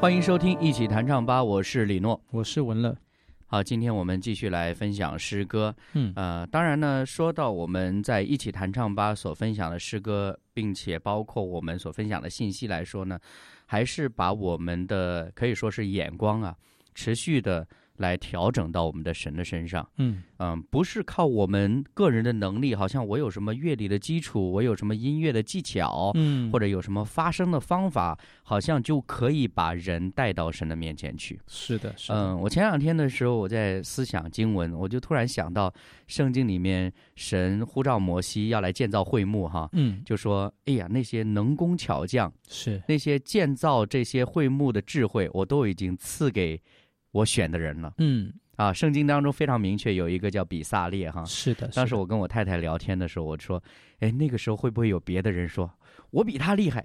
欢迎收听《一起弹唱吧》，我是李诺。我是文乐，好，今天我们继续来分享诗歌。嗯呃，当然呢，说到我们在一起弹唱吧所分享的诗歌，并且包括我们所分享的信息来说呢，还是把我们的可以说是眼光啊，持续的来调整到我们的神的身上。嗯。嗯，不是靠我们个人的能力，好像我有什么乐理的基础，我有什么音乐的技巧，嗯。或者有什么发声的方法，好像就可以把人带到神的面前去。是的，是的，嗯，我前两天的时候，我在思想经文，我就突然想到，圣经里面神呼召摩西要来建造会幕，哈，嗯。就说：“哎呀，那些能工巧匠，是。那些建造这些会幕的智慧，我都已经赐给我选的人了。嗯啊，圣经当中非常明确，有一个叫比萨列，哈。是的，当时我跟我太太聊天的时候，我说：“哎，那个时候会不会有别的人说我比他厉害？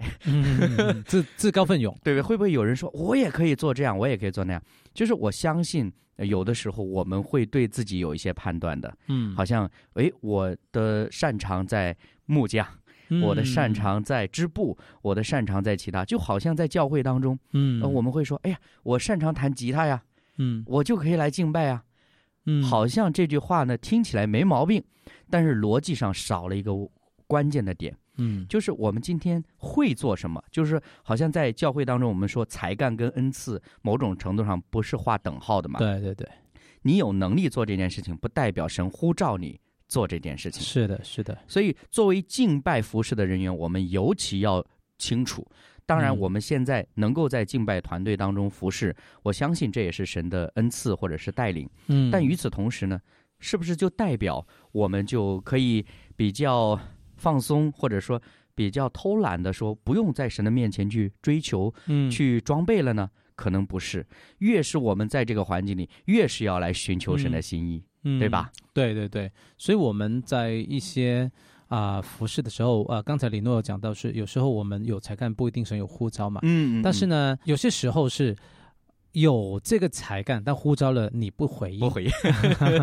自自告奋勇，对 不对？会不会有人说我也可以做这样，我也可以做那样？就是我相信，呃有的时候我们会对自己有一些判断的，嗯好像诶，我的擅长在木匠，我的擅，长在织布，我的擅长在其他，就好像在教会当中，嗯，呃我们会说，哎呀，我擅长弹吉他呀，嗯我就可以来敬拜啊。嗯好像这句话呢听起来没毛病，但是逻辑上少了一个关键的点。嗯就是我们今天会做什么，就是好像在教会当中，我们说才干跟恩赐某种程度上不是划等号的嘛。对对对，你有能力做这件事情，不代表神呼召你做这件事情。是的，是的，所以，作为敬拜服饰的人员，我们尤其要清楚。当然，嗯我们现在能够在敬拜团队当中服侍，我相信这也是神的恩赐或者是带领。嗯，但与此同时呢，是不是就代表我们就可以比较放松，或者说比较偷懒的说，不用在神的面前去追求、嗯去装备了呢？可能不是。越是我们在这个环境里，越是要来寻求神的心意，嗯对吧？对对对，所以我们在一些啊、服饰的时候，呃，刚才李诺有讲到是，有时候我们有才干不一定神有呼召嘛，嗯但是呢，有些时候是有这个才干，但呼召了你不回应，不回应。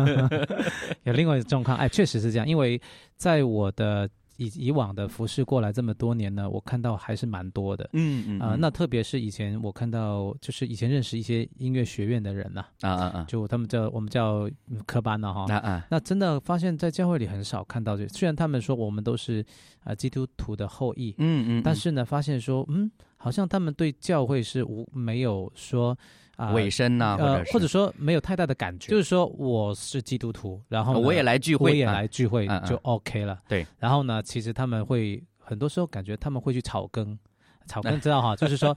有另外一种状况，哎，确实是这样，因为在我的以以往的服饰过来这么多年呢，我看到还是蛮多的。嗯嗯啊、那特别是以前我看到，就是以前认识一些音乐学院的人呐、啊啊啊就他们叫我们叫嗯科班呐、哈。啊啊那真的发现，在教会里很少看到这。虽然他们说我们都是啊、基督徒的后裔，嗯嗯，但是呢，发现说，嗯，好像他们对教会是无没有说啊、尾声呐，或呃者，是或者说没有太大的感觉，就是说我是基督徒，然后我也来聚会，我也啊来聚会就 OK 了。对，然后呢，其实他们会很多时候感觉他们会去草根。草根知道哈，就是说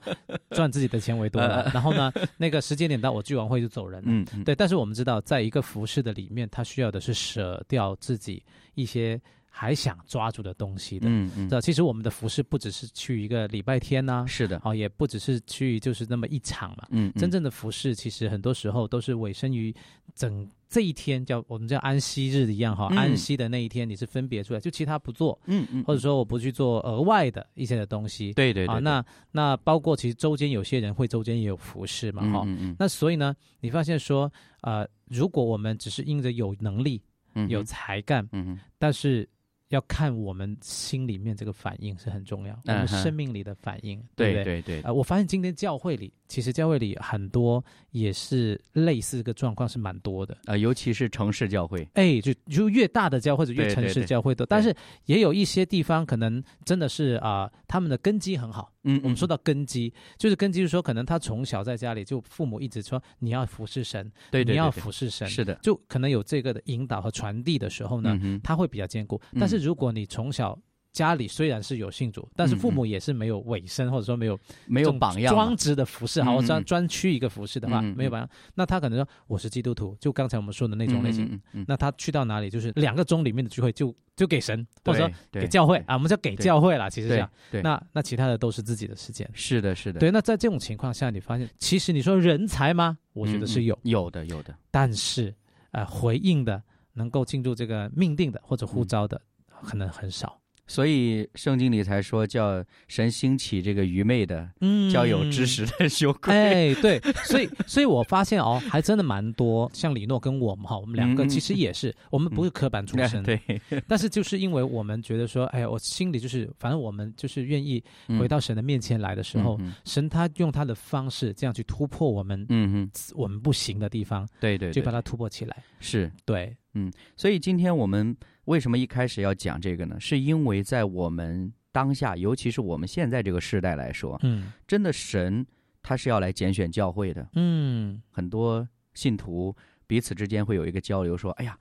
赚自己的钱为多了。然后呢，那个时间点到，我聚完会就走人了。嗯嗯对，但是我们知道，在一个服饰的里面，他需要的是舍掉自己一些还想抓住的东西的。嗯嗯。知，道，其实我们的服饰不只是去一个礼拜天呐、是的，哦，也不只是去就是那么一场嘛。嗯，嗯。真正的服饰其实很多时候都是委身于整这一天，叫我们叫安息日一样哈，嗯。安息的那一天你是分别出来，就其他不做，嗯嗯，或者说我不去做额外的一些的东西。啊，对对啊，那那包括其实周间有些人会周间也有服饰嘛哈。嗯嗯。那所以呢，你发现说，呃，如果我们只是因着有能力、嗯有才干，嗯嗯但是要看我们心里面这个反应是很重要，我们生命里的反应，对不对？对对对啊、，我发现今天教会里，其实教会里很多也是类似个状况是蛮多的。啊，尤其是城市教会，哎，就就越大的教会，或者越城市对对对教会多，但是也有一些地方可能真的是啊、他们的根基很好。嗯，我们说到根基，就是根基，就是说可能他从小在家里就父母一直说你要服侍神，对对，你要服侍神，是的，就可能有这个的引导和传递的时候呢，嗯他会比较坚固。嗯但是如果你从小家里虽然是有信主，但是父嗯母也是没有委身，或者说没有没有榜样，专职的服饰，好，专嗯专区一个服饰的话，没有榜样。那他可能说我是基督徒，就刚才我们说的那种类型。那他去到哪里，就是两个钟里面的聚会就就给神，或者说给教会啊，我们叫给教会啦。其实这样，对，那那其他的都是自己的时间。是的，是的，对，那在这种情况下，你发现其实你说人才吗？我觉得是有，有的，有的，但是呃，回应的能够进入这个命定的或者呼召的，可能很少。所以圣经里才说叫神兴起这个愚昧的，嗯。叫有知识的羞愧。哎，对，所以，所以我发现哦，还真的蛮多，像李诺跟我们哈，我们两个其实也是，我们不是科班出身，对，但是就是因为我们觉得说，哎呀，我心里就是，反正我们就是愿意回到神的面前来的时候，嗯。神他用他的方式这样去突破我们、嗯嗯，我们不行的地方，对对，对。就把它突破起来。是。对，所以今天我们为什么一开始要讲这个呢？是因为在我们当下，尤其是我们现在这个时代来说，嗯。真的神他是要来拣选教会的。嗯。很多信徒彼此之间会有一个交流，说：“哎呀，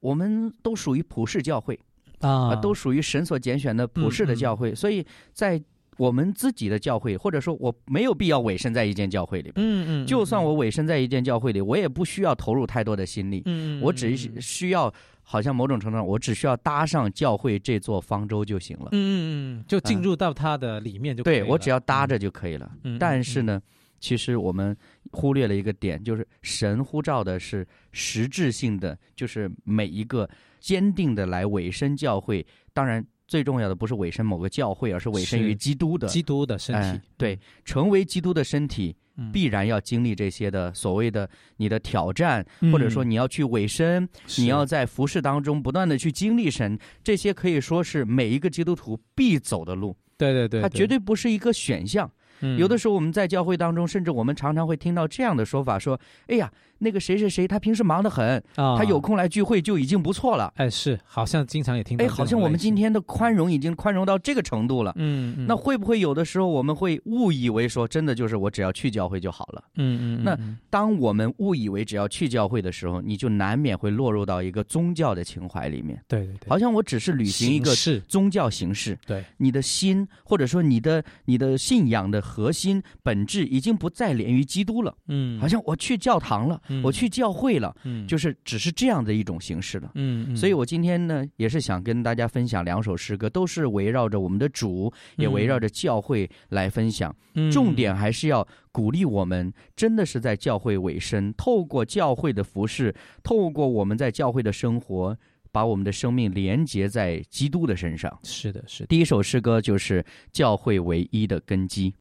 我们都属于普世教会啊。啊，都属于神所拣选的普世的教会，所以在我们自己的教会，或者说我没有必要委身在一间教会里边。嗯嗯，就算我委身在一间教会里，我也不需要投入太多的心力，我只需要，好像某种程度上，我只需要搭上教会这座方舟就行了。嗯嗯嗯，就进入到它的里面就可以了对我只要搭着就可以了。但是，呢，其实我们忽略了一个点，就是神呼召的是实质性的，就是每一个坚定的来委身教会。当然，最重要的不是委身某个教会，而是委身于基督的嗯基督的身哎体，对，成为基督的身体，嗯，必然要经历这些的所谓的你的挑战，嗯或者说你要去委身，你要在服饰当中不断的去经历神，这些可以说是每一个基督徒必走的路，对对对，它绝对不是一个选项。嗯。有的时候我们在教会当中，甚至我们常常会听到这样的说法：说，哎呀，那个谁谁谁，他平时忙得很，啊，他有空来聚会就已经不错了。哎是，好像经常也听到哎，好像我们今天的宽容已经宽容到这个程度了。嗯嗯，那会不会有的时候我们会误以为说，真的就是我只要去教会就好了？嗯嗯，那嗯。当我们误以为只要去教会的时候，你就难免会落入到一个宗教的情怀里面，对对对，好像我只是履行一个宗教形式，对，你的心或者说你的你的信仰的核心本质已经不再连于基督了，嗯，好像我去教堂了，嗯我去教会了，嗯就是只是这样的一种形式了。所以，我今天呢，也是想跟大家分享两首诗歌，都是围绕着我们的主，也围绕着教会来分享。嗯重点还是要鼓励我们，真的是在教会委身，透过教会的服饰，透过我们在教会的生活，把我们的生命连接在基督的身上。是的，是的，第一首诗歌就是教会唯一的根基。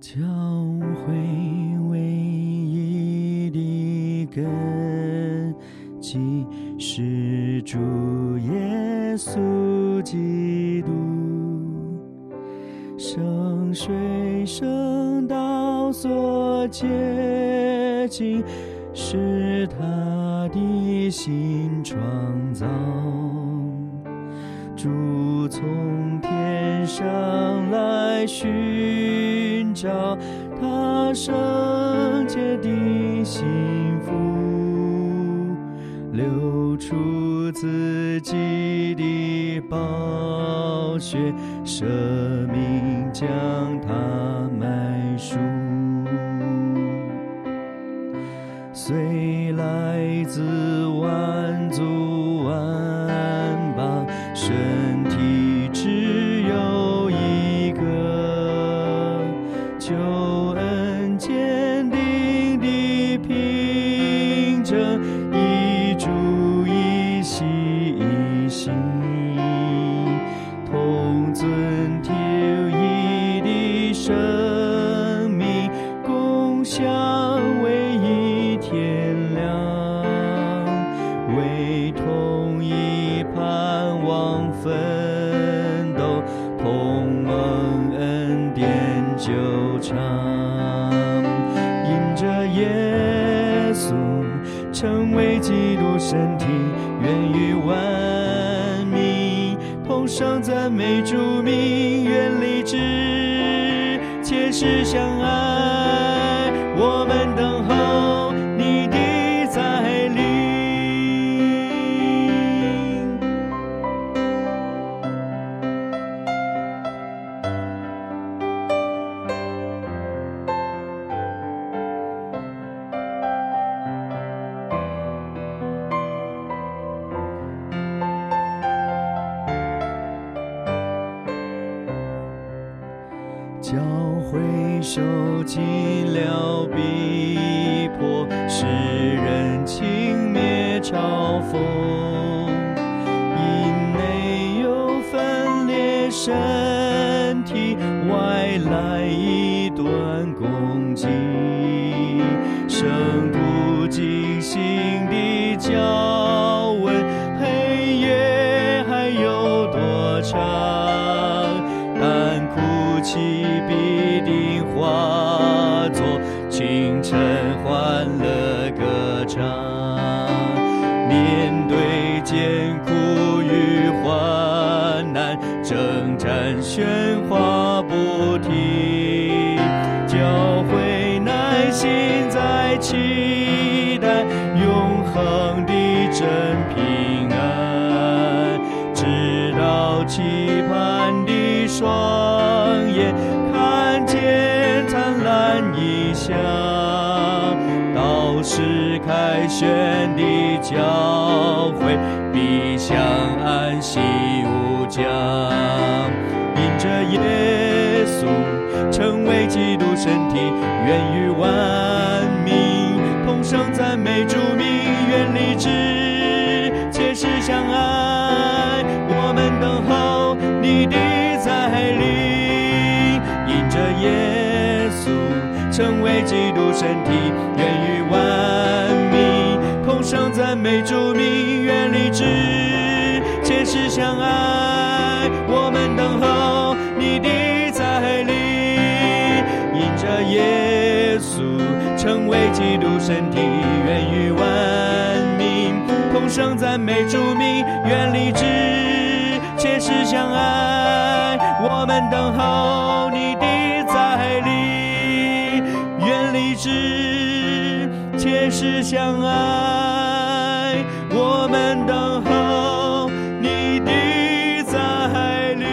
教会唯一的根基是主耶稣基督，圣水圣道所洁净，是他的心创造。主从天上来寻找他圣洁的幸福，流出自己的宝血，舍命将上赞美主名，愿立志，前世相嘲讽，因没有分裂神下道士凯旋的教诲必向安息无疆，因着耶稣成为基督身体，愿与万成为基督身体，愿与万民同声赞美主名，愿立志切实相爱，我们等候你的再临，因着耶稣成为基督身体，愿与万民同声赞美主名，愿立志切实相爱，我们等候你的志切实相爱，我们等候你的再临。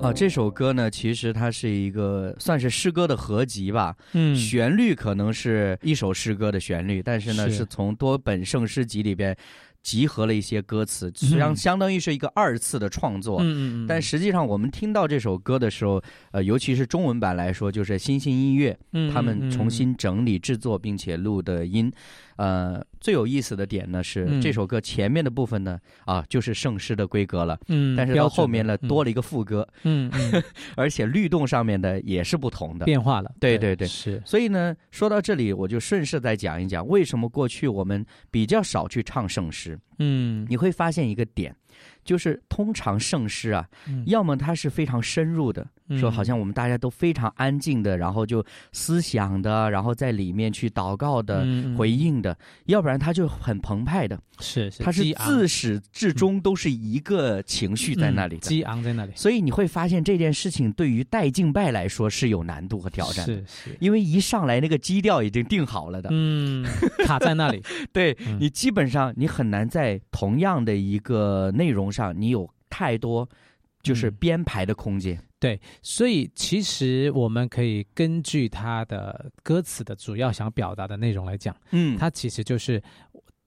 啊，这首歌呢，其实它是一个算是诗歌的合集吧。嗯旋律可能是一首诗歌的旋律，但是呢，是是从多本圣诗集里边集合了一些歌词，实际上嗯相当于是一个二次的创作。嗯嗯嗯，但实际上，我们听到这首歌的时候，呃，尤其是中文版来说，就是新星音乐嗯他们嗯重新整理制作并且录的音。呃，最有意思的点呢是嗯这首歌前面的部分呢，啊，就是圣诗的规格了。嗯，但是到后面呢，嗯多了一个副歌，嗯嗯 而且律动上面的也是不同的。变化了，对对对是所以呢，说到这里，我就顺势再讲一讲为什么过去我们比较少去唱圣诗。嗯你会发现一个点，就是通常圣诗啊，嗯。要么它是非常深入的，说好像我们大家都非常安静的，然后就思想的，然后在里面去祷告的、回应的；要不然它就很澎湃的，是是。它是自始至终都是一个情绪在那里激昂在那里，所以你会发现这件事情对于带敬拜来说是有难度和挑战的，是是，因为一上来那个基调已经定好了的，嗯，卡在那里，对嗯。你基本上你很难在同样的一个内容上，你有太多就是嗯编排的空间。对，所以其实我们可以根据他的歌词的主要想表达的内容来讲，嗯它其实就是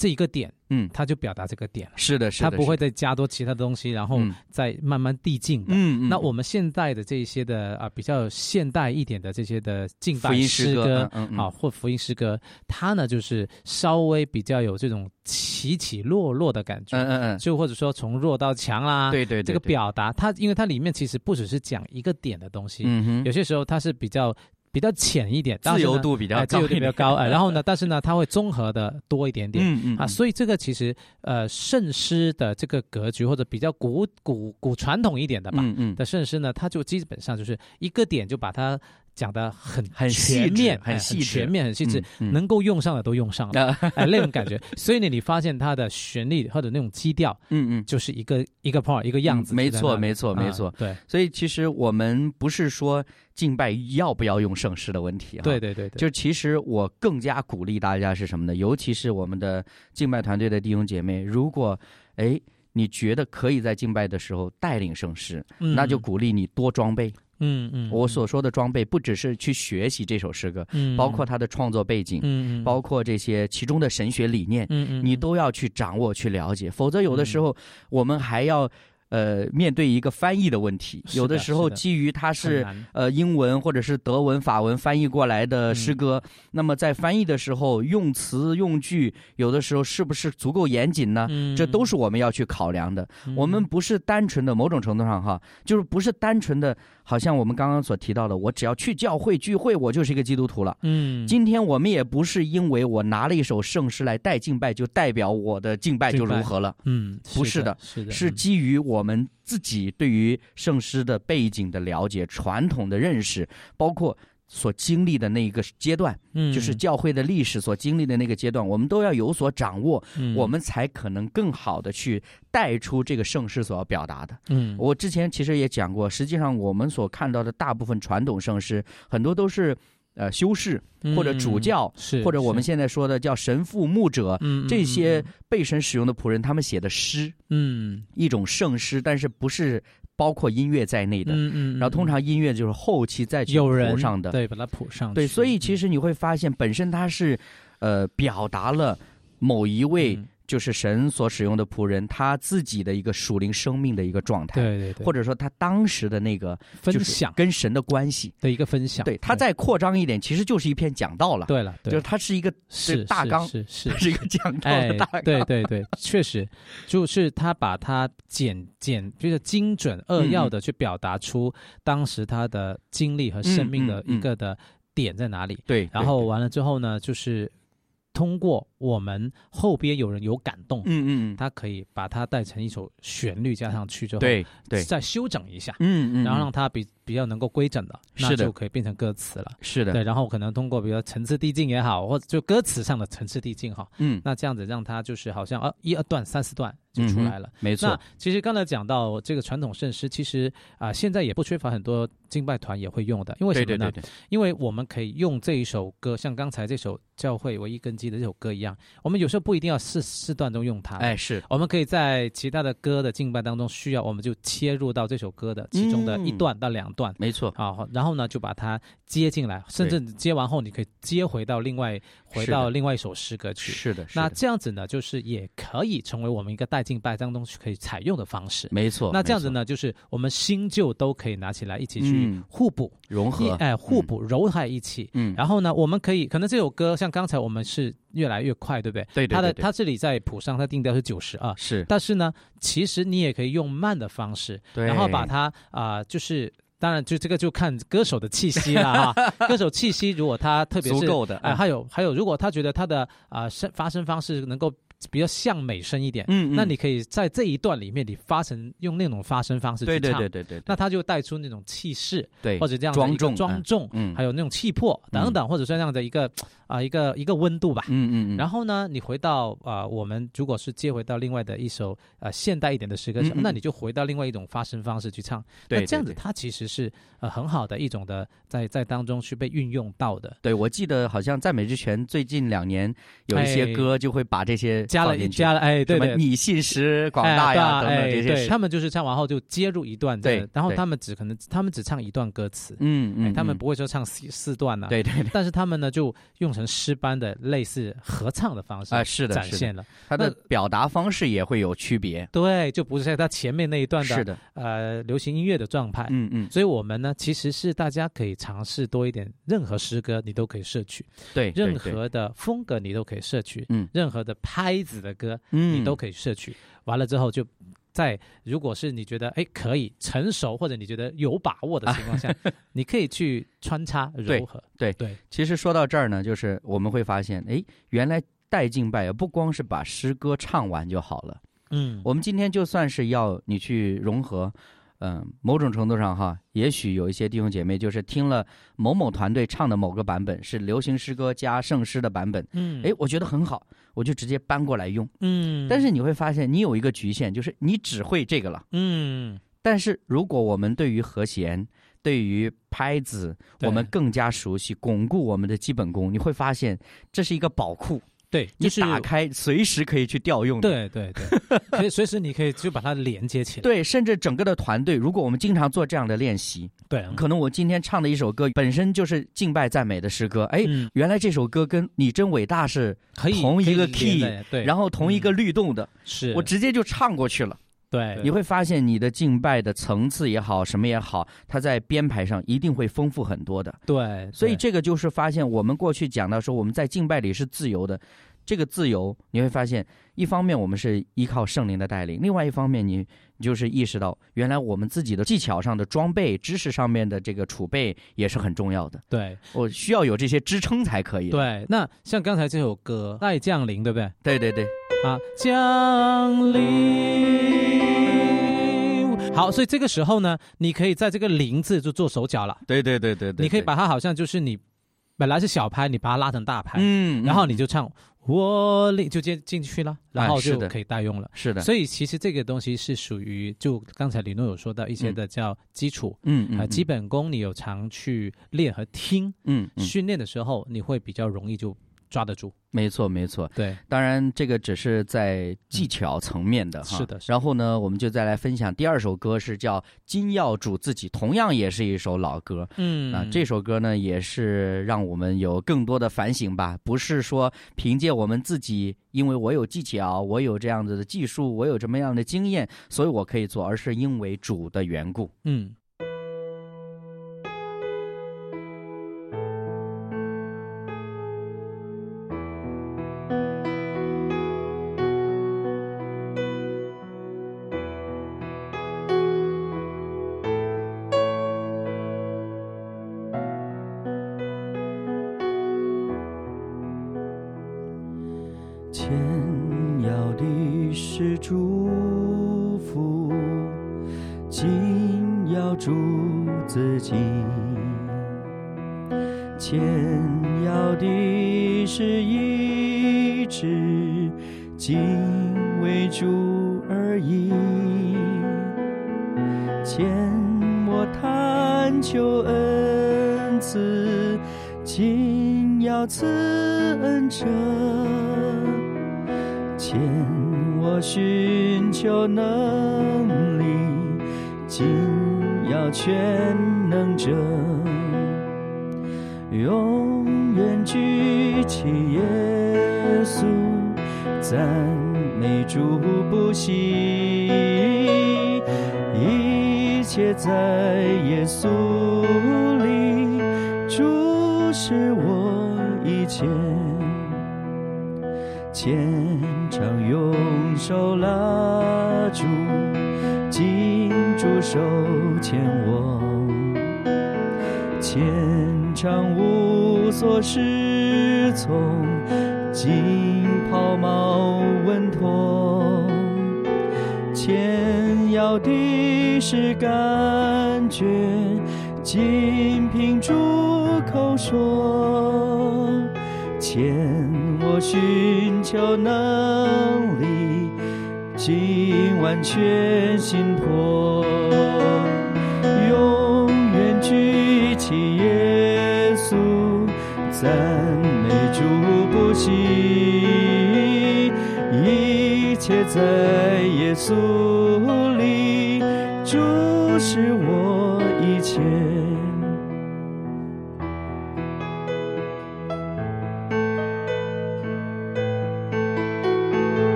这一个点，嗯，他就表达这个点了，是的，是的，他不会再加多其他的东西，然后嗯。再慢慢递进的。嗯嗯。那我们现在的这一些的啊、比较现代一点的这些的近代诗歌啊或福音诗歌，它呢就是稍微比较有这种起起落落的感觉，嗯嗯嗯，就或者说从弱到强啦，对对对，这个，表达它，因为它里面其实不只是讲一个点的东西，嗯哼，有些时候它是比较比较浅一点，自由度比较哎自由度高，比较高，哎，然后呢，但是呢，它会综合的多一点点。嗯嗯。啊，所以这个其实呃，圣诗的这个格局或者比较古古古传统一点的吧、嗯嗯，的圣诗呢，它就基本上就是一个点就把它讲的很很细面、哎很细致。全面、很细致，嗯能够用上的都用上了，那种感觉。所以呢，你发现它的旋律或者那种基调，嗯嗯。就是一个一个 part 一个样子、嗯没错没错错没错。对。所以其实我们不是说敬拜要不要用圣诗的问题啊，对对对对，就其实我更加鼓励大家是什么呢？尤其是我们的敬拜团队的弟兄姐妹，如果哎你觉得可以在敬拜的时候带领圣诗，嗯。那就鼓励你多装备，嗯嗯，我所说的装备，不只是去学习这首诗歌，嗯，包括它的创作背景，嗯嗯，包括这些其中的神学理念，嗯嗯，你都要去掌握、去了解，否则有的时候我们还要。呃，面对一个翻译的问题，的有的时候基于它很是呃英文或者是德文、法文翻译过来的诗歌，那么在翻译的时候用词用句，有的时候是不是足够严谨呢？嗯这都是我们要去考量的。我们不是单纯的某种程度上哈，就是不是单纯的，好像我们刚刚所提到的，我只要去教会聚会，我就是一个基督徒了。嗯，今天我们也不是因为我拿了一首圣诗来带敬拜，就代表我的敬拜就如何了。嗯，不是的是的，是基于我们自己对于圣诗的背景的了解、传统的认识，包括所经历的那一个阶段，嗯，就是教会的历史所经历的那个阶段，我们都要有所掌握，嗯。我们才可能更好的去带出这个圣诗所要表达的。嗯，我之前其实也讲过，实际上我们所看到的大部分传统圣诗，很多都是呃修士或者主教，嗯是或者我们现在说的叫神父、牧者，嗯。这些被神使用的仆人，他们写的诗，嗯。一种圣诗，但是不是包括音乐在内的。嗯嗯，然后通常音乐就是后期再去有人谱上的，对，把它谱上去，对，所以其实你会发现，本身它是，呃，表达了某一位嗯就是神所使用的仆人他自己的一个属灵生命的一个状态，对对对，或者说他当时的那个分享跟神的关系。的一个分享，对，他再扩张一点，其实就是一篇讲道了。，对了，对就是它是一个是是大纲是是它是一个讲道哎的大纲。，对对对，确实，就是他把它简简，就是精准扼要嗯的去表达出当时他的经历和生命的一个的点在哪里。对，然后完了之后呢，就是通过我们后边有人有感动，嗯嗯嗯，他可以把它带成一首旋律加上去之后，对对，再修整一下，嗯嗯，然后嗯让它比比较能够规整的，那是的。就可以变成歌词了。是的，对，然后可能通过比如说层次递进也好，或者就歌词上的层次递进哈，嗯，那这样子让它就是好像啊一二段三四段就出来了。嗯没错。那，其实刚才讲到这个传统圣诗，其实啊、现在也不缺乏很多敬拜团也会用的，因为什么呢？对对对对，因为我们可以用这一首歌，像刚才这首教会唯一根基的这首歌一样，我们有时候不一定要四四段中用它，哎，是，我们可以在其他的歌的敬拜当中需要，我们就切入到这首歌的其中的一嗯段到两段。没错，好，然后呢，就把它接进来，甚至接完后，你可以接回到另外回到另外一首诗歌去。是的，是那这样子呢，就是也可以成为我们一个带敬拜当中可以采用的方式。没错。那这样子呢，就是我们新旧都可以拿起来一起去嗯互补，一融合，哎互补揉在一起。嗯，然后呢，我们可以可能这首歌像刚才我们是越来越快，对不对？对对对对它的它这里在谱上它定调是九十二，是，但是呢，其实你也可以用慢的方式，对然后把它啊、就是。当然，就这个就看歌手的气息了哈。歌手气息，如果他特别是足够的哎、嗯还有还有，如果他觉得他的啊声、发声方式能够比较像美声一点，嗯，嗯。那你可以在这一段里面，你发成用那种发声方式去对唱，对对对对，那他就带出那种气势，对。或者这样庄重庄重，嗯。还有那种气魄等等，或者说这样的一个啊、一个一个温度吧。嗯嗯嗯，然后呢，你回到啊、我们如果是接回到另外的一首呃现代一点的诗歌，那你就回到另外一种发声方式去唱。对那这样子，对。对它其实是呃很好的一种的在在当中去被运用到的。对，我记得好像在美之泉最近两年有一些哎。歌就会把这些加了加了，哎，对对，你信实广哎大呀等等对哎这些事，对他们就是唱完后就接入一段对，然后他们只可能他们只唱一段歌词，嗯嗯，哎他们嗯不会说唱四四段呐、对对对。但是他们呢就用成诗般的类似合唱的方式啊是的是的。展现了，他的表达方式也会有区别，对，就不是在他前面那一段的是的，呃流行音乐的状态。嗯嗯，所以我们呢，其实是大家可以尝试多一点，任何诗歌你都可以摄取，对，任何的风格你都可以摄取，嗯。任何的拍子的歌嗯你都可以摄取。完了之后就。在如果是你觉得哎可以成熟，或者你觉得有把握的情况下，你可以去穿插柔和。对对，其实说到这儿呢，就是我们会发现，哎，原来带敬拜也，不光是把诗歌唱完就好了。嗯，我们今天就算是要你去融合，嗯、某种程度上哈，也许有一些弟兄姐妹就是听了某某团队唱的某个版本是流行诗歌加圣诗的版本，嗯，哎，我觉得很好，我就直接搬过来用。嗯，但是你会发现，你有一个局限，就是你只会这个了。嗯，但是如果我们对于和弦、对于拍子，我们更加熟悉，巩固我们的基本功，你会发现这是一个宝库。对，你就是打开随时可以去调用的。对对对，可以随时你可以就把它连接起来。对，甚至整个的团队，如果我们经常做这样的练习，对，可能我今天唱的一首歌本身就是敬拜赞美的诗歌，哎，嗯原来这首歌跟你真伟大是同一个 key，对，然后同一个律动的，是我直接就唱过去了。对你会发现你的敬拜的层次也好，什么也好，它在编排上一定会丰富很多的。对，对所以这个就是发现我们过去讲到说我们在敬拜里是自由的，这个自由你会发现，一方面我们是依靠圣灵的带领，另外一方面你你就是意识到原来我们自己的技巧上的装备、知识上面的这个储备也是很重要的。对我需要有这些支撑才可以。对。那像刚才这首歌《爱降临》，对不对？对对对，啊，降临。好，所以这个时候呢，你可以在这个“临”字就做手脚了。对对对对对，你可以把它好像就是你本来是小拍，你把它拉成大拍，嗯，然后嗯你就唱“我里”就接进去了，然后就可以代用了。是的，所以其实这个东西是属于，就刚才李诺有说到一些的叫基础，嗯嗯呃，基本功你有常去练和听嗯嗯，训练的时候，你会比较容易就抓得住。没错没错。对，当然，这个只是在技巧层面的哈。是的是的然后呢，我们就再来分享第二首歌，是叫《金耀主自己》，同样也是一首老歌。嗯啊，这首歌呢，也是让我们有更多的反省吧。不是说凭借我们自己，因为我有技巧，我有这样子的技术，我有什么样的经验，所以我可以做，而是因为主的缘故。嗯。而已。牵我贪求恩赐，紧要赐恩者。牵我寻求能力，紧要全能者，永远举起耶稣，赞你主不息，一切在耶稣里，主是我一切。牵肠用手拉住，紧住手牵我，牵肠无所适从，紧到底是感觉，仅凭主口说。欠我寻求能力，尽完全心托，永远举起耶稣，赞美主不息，一切在耶稣，是我一切。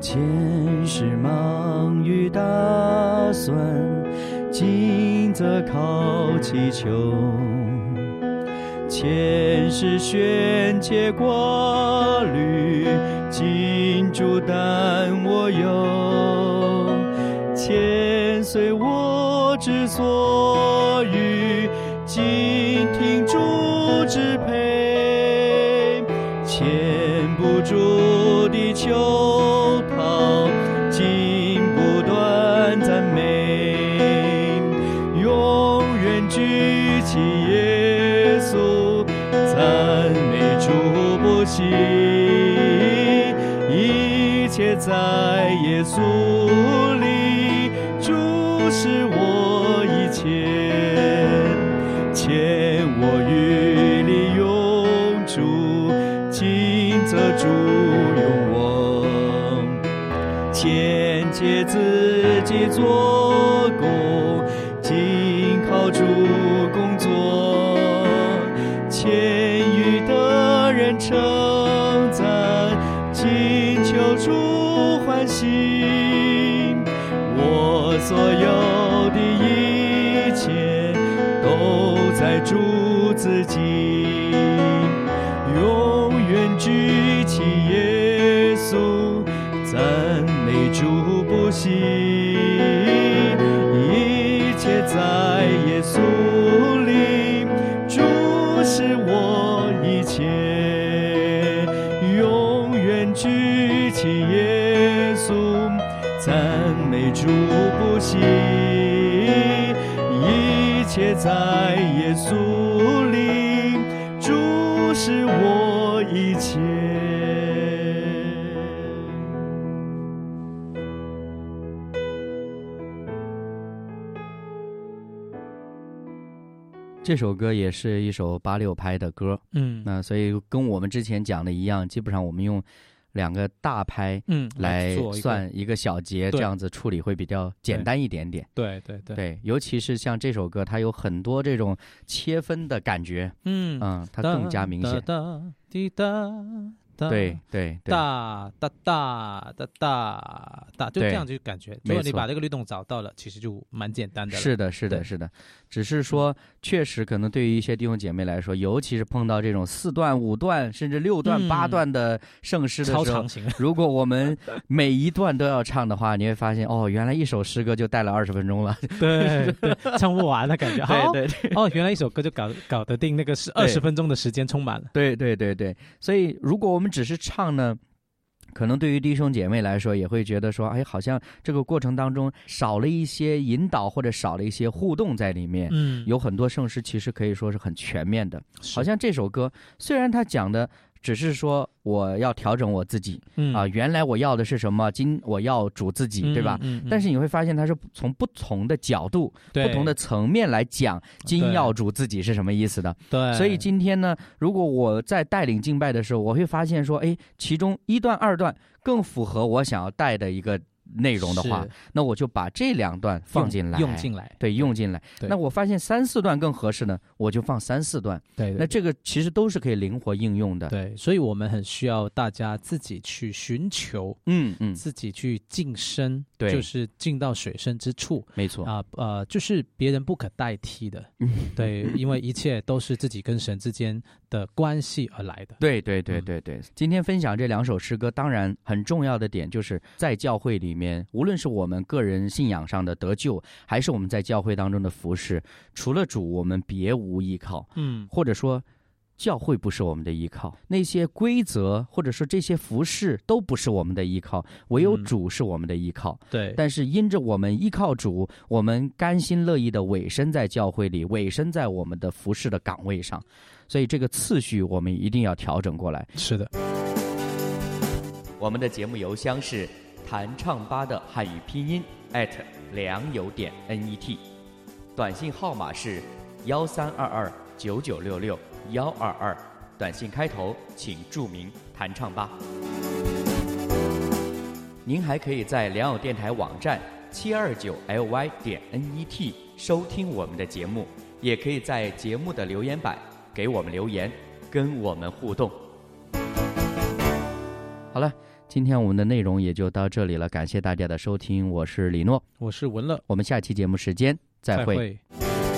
前世忙于打算，今则靠祈求。前世悬切挂虑，今主但我有。前随我之所欲，今听主支配。牵不住的求在耶稣里注视我一切，欠我与你永住，尽责主用我，前切自己做工。所有。赞美主不息，一切在耶稣里，主是我一切。这首歌也是一首八六拍的歌，嗯那所以跟我们之前讲的一样，基本上我们用两个大拍嗯来算一个小节，这样子处理会比较简单一点点。对对对，对，尤其是像这首歌，它有很多这种切分的感觉，嗯嗯，它更加明显。哒，对对对，哒哒哒哒哒哒，就这样就感觉。没如果你把这个律动找到了，其实就蛮简单的了。是的，是的，是的，只是说，确实可能对于一些弟兄姐妹来说，尤其是碰到这种四段、五段甚至六段、嗯八段的圣诗的时候超长，型。如果我们每一段都要唱的话，你会发现，哦，原来一首诗歌就带了二十分钟了。对对，唱不完的感觉。对对对哦，原来一首歌就搞搞得定那个是二十分钟的时间充满了。对对对对，所以如果我们只是唱呢，可能对于弟兄姐妹来说，也会觉得说，哎，好像这个过程当中少了一些引导，或者少了一些互动在里面。嗯，有很多圣诗其实可以说是很全面的，好像这首歌虽然它讲的只是说我要调整我自己嗯啊、原来我要的是什么，今我要主自己，对吧？？嗯，嗯但是你会发现，它是从不同的角度、对不同的层面来讲“今要主自己”是什么意思的。对，所以今天呢，如果我在带领敬拜的时候，我会发现说，哎，其中一段、二段更符合我想要带的一个内容的话，那我就把这两段放进来，用进来。对，用进来。那我发现三四段更合适呢，我就放三四段。对，那这个其实都是可以灵活应用的。，对，所以我们很需要大家自己去寻求，嗯嗯，自己去晋升，对就是进到水深之处没错。啊，呃，就是别人不可代替的。嗯对，因为一切都是自己跟神之间的关系而来的。对对对嗯对对，今天分享这两首诗歌，当然很重要的点就是在教会里面，无论是我们个人信仰上的得救，还是我们在教会当中的服饰，除了主，我们别无依靠，嗯，或者说。教会不是我们的依靠，那些规则或者说这些服饰都不是我们的依靠，唯有嗯主是我们的依靠。对，但是因着我们依靠主，我们甘心乐意的委身在教会里，委身在我们的服饰的岗位上，所以这个次序我们一定要调整过来。是的，我们的节目邮箱是弹唱吧的汉语拼音 at 良友点 net，短信号码是幺三二二九九六六幺二二，短信开头请注明弹唱吧。您还可以在良友电台网站七二九 ly 点 net 收听我们的节目，也可以在节目的留言板给我们留言，跟我们互动。好了，今天我们的内容也就到这里了，感谢大家的收听，我是李诺，我是文乐，我们下期节目时间再会。会。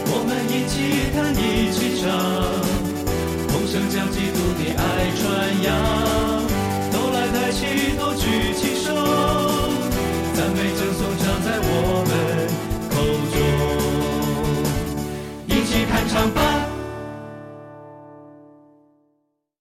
我们一起弹，一起唱，同声将基督的爱传扬。都来抬起头，举起手，赞美赠颂唱在我们口中。一起弹唱吧，